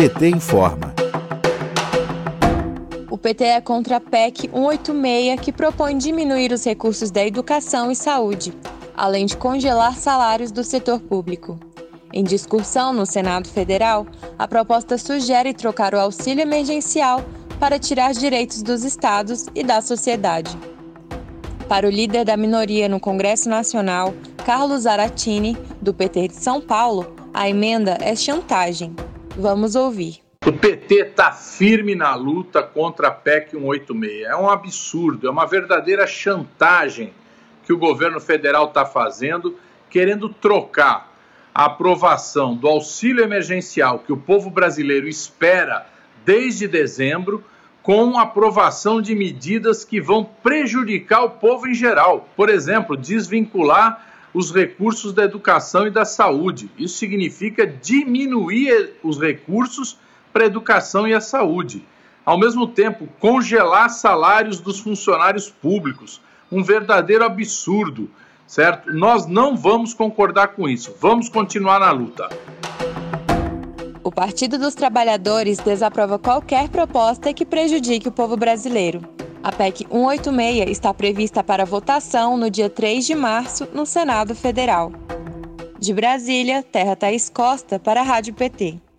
PT informa. O PT é contra a PEC 186, que propõe diminuir os recursos da educação e saúde, além de congelar salários do setor público. Em discussão no Senado Federal, a proposta sugere trocar o auxílio emergencial para tirar direitos dos estados e da sociedade. Para o líder da minoria no Congresso Nacional, Carlos Aratini, do PT de São Paulo, a emenda é chantagem. Vamos ouvir. O PT está firme na luta contra a PEC 186. É um absurdo, é uma verdadeira chantagem que o governo federal está fazendo, querendo trocar a aprovação do auxílio emergencial que o povo brasileiro espera desde dezembro com a aprovação de medidas que vão prejudicar o povo em geral. Por exemplo, desvincular os recursos da educação e da saúde. Isso significa diminuir os recursos para a educação e a saúde. Ao mesmo tempo, congelar salários dos funcionários públicos. Um verdadeiro absurdo, certo? Nós não vamos concordar com isso. Vamos continuar na luta. O Partido dos Trabalhadores desaprova qualquer proposta que prejudique o povo brasileiro. A PEC 186 está prevista para votação no dia 3 de março no Senado Federal. De Brasília, Terra Thaís Costa para a Rádio PT.